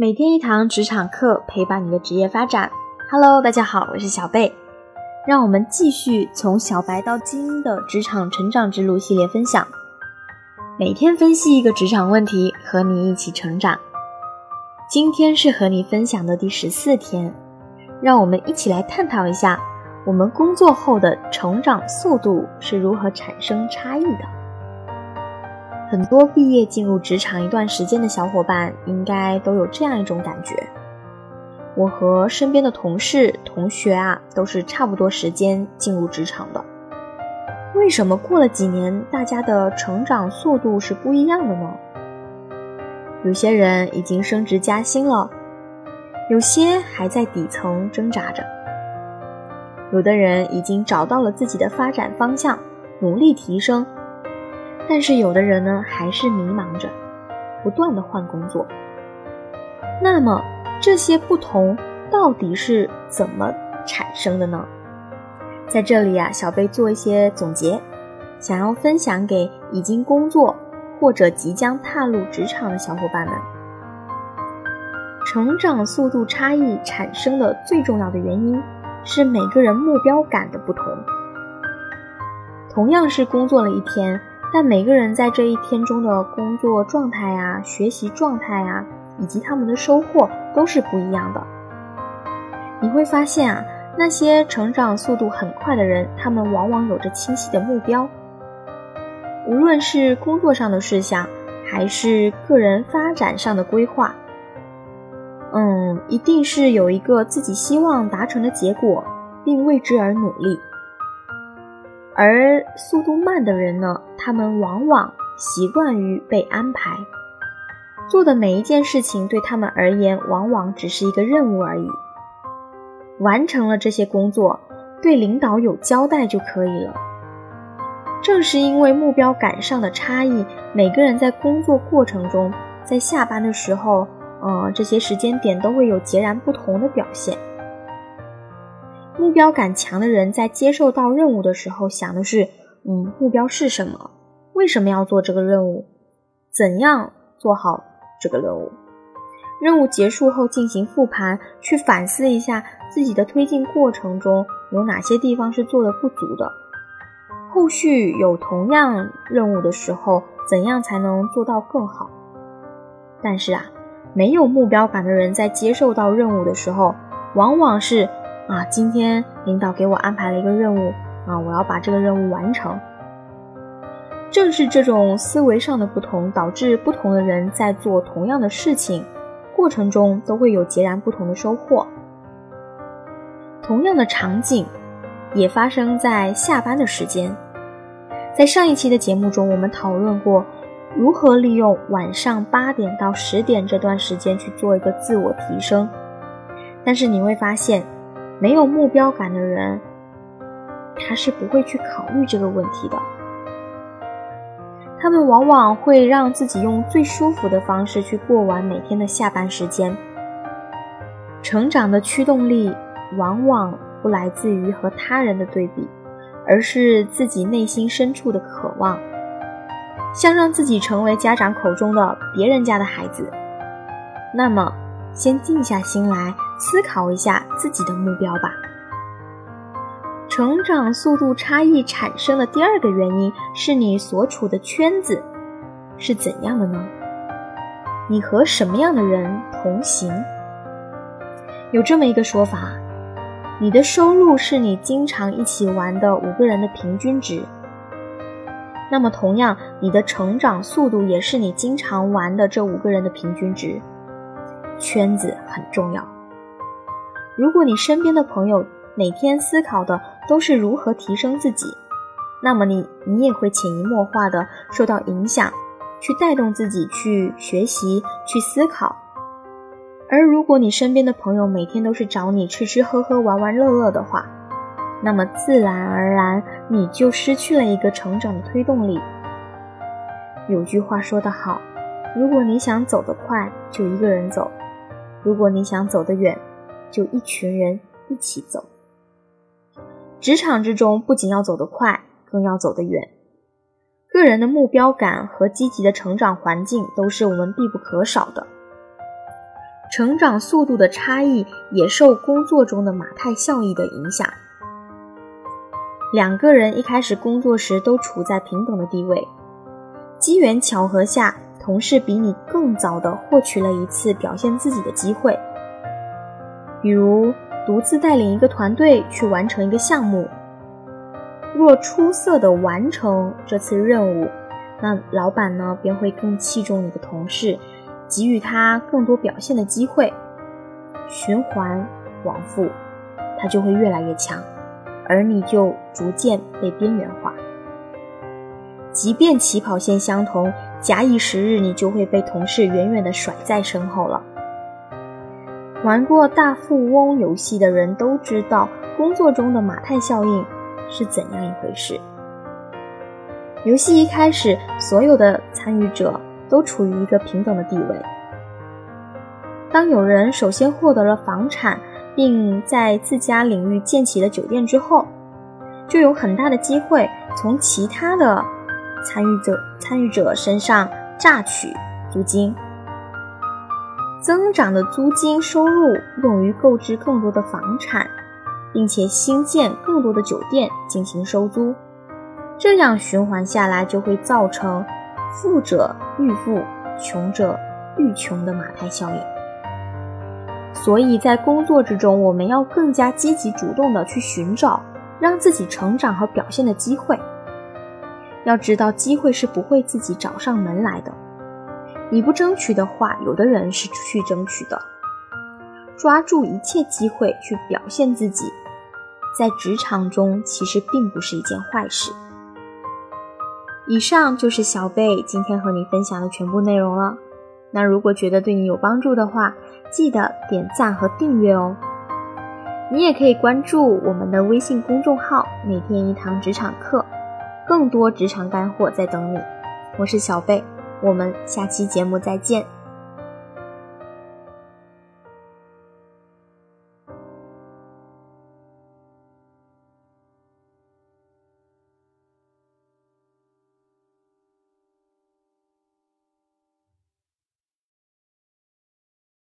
每天一堂职场课，陪伴你的职业发展。Hello，大家好，我是小贝。让我们继续从小白到精英的职场成长之路系列分享，每天分析一个职场问题，和你一起成长。今天是和你分享的第十四天，让我们一起来探讨一下，我们工作后的成长速度是如何产生差异的。很多毕业进入职场一段时间的小伙伴，应该都有这样一种感觉。我和身边的同事、同学啊，都是差不多时间进入职场的。为什么过了几年，大家的成长速度是不一样的呢？有些人已经升职加薪了，有些还在底层挣扎着。有的人已经找到了自己的发展方向，努力提升。但是有的人呢，还是迷茫着，不断的换工作。那么这些不同到底是怎么产生的呢？在这里啊，小贝做一些总结，想要分享给已经工作或者即将踏入职场的小伙伴们。成长速度差异产生的最重要的原因是每个人目标感的不同。同样是工作了一天。但每个人在这一天中的工作状态呀、学习状态呀，以及他们的收获都是不一样的。你会发现啊，那些成长速度很快的人，他们往往有着清晰的目标。无论是工作上的事项，还是个人发展上的规划，嗯，一定是有一个自己希望达成的结果，并为之而努力。而速度慢的人呢，他们往往习惯于被安排，做的每一件事情对他们而言，往往只是一个任务而已。完成了这些工作，对领导有交代就可以了。正是因为目标感上的差异，每个人在工作过程中，在下班的时候，呃，这些时间点都会有截然不同的表现。目标感强的人在接受到任务的时候，想的是：嗯，目标是什么？为什么要做这个任务？怎样做好这个任务？任务结束后进行复盘，去反思一下自己的推进过程中有哪些地方是做的不足的。后续有同样任务的时候，怎样才能做到更好？但是啊，没有目标感的人在接受到任务的时候，往往是。啊，今天领导给我安排了一个任务啊，我要把这个任务完成。正是这种思维上的不同，导致不同的人在做同样的事情过程中都会有截然不同的收获。同样的场景也发生在下班的时间。在上一期的节目中，我们讨论过如何利用晚上八点到十点这段时间去做一个自我提升，但是你会发现。没有目标感的人，他是不会去考虑这个问题的。他们往往会让自己用最舒服的方式去过完每天的下班时间。成长的驱动力往往不来自于和他人的对比，而是自己内心深处的渴望，想让自己成为家长口中的别人家的孩子。那么，先静下心来。思考一下自己的目标吧。成长速度差异产生的第二个原因是你所处的圈子是怎样的呢？你和什么样的人同行？有这么一个说法：你的收入是你经常一起玩的五个人的平均值。那么，同样，你的成长速度也是你经常玩的这五个人的平均值。圈子很重要。如果你身边的朋友每天思考的都是如何提升自己，那么你你也会潜移默化的受到影响，去带动自己去学习、去思考。而如果你身边的朋友每天都是找你吃吃喝喝、玩玩乐乐的话，那么自然而然你就失去了一个成长的推动力。有句话说得好，如果你想走得快，就一个人走；如果你想走得远，就一群人一起走。职场之中，不仅要走得快，更要走得远。个人的目标感和积极的成长环境都是我们必不可少的。成长速度的差异也受工作中的马太效应的影响。两个人一开始工作时都处在平等的地位，机缘巧合下，同事比你更早的获取了一次表现自己的机会。比如，独自带领一个团队去完成一个项目，若出色的完成这次任务，那老板呢便会更器重你的同事，给予他更多表现的机会，循环往复，他就会越来越强。而你就逐渐被边缘化，即便起跑线相同，假以时日，你就会被同事远远地甩在身后了。玩过大富翁游戏的人都知道，工作中的马太效应是怎样一回事。游戏一开始，所有的参与者都处于一个平等的地位。当有人首先获得了房产，并在自家领域建起了酒店之后，就有很大的机会从其他的参与者参与者身上榨取租金。增长的租金收入用于购置更多的房产，并且新建更多的酒店进行收租，这样循环下来就会造成富者愈富、穷者愈穷的马太效应。所以在工作之中，我们要更加积极主动的去寻找让自己成长和表现的机会。要知道，机会是不会自己找上门来的。你不争取的话，有的人是去争取的。抓住一切机会去表现自己，在职场中其实并不是一件坏事。以上就是小贝今天和你分享的全部内容了。那如果觉得对你有帮助的话，记得点赞和订阅哦。你也可以关注我们的微信公众号“每天一堂职场课”，更多职场干货在等你。我是小贝，我们下期节目再见。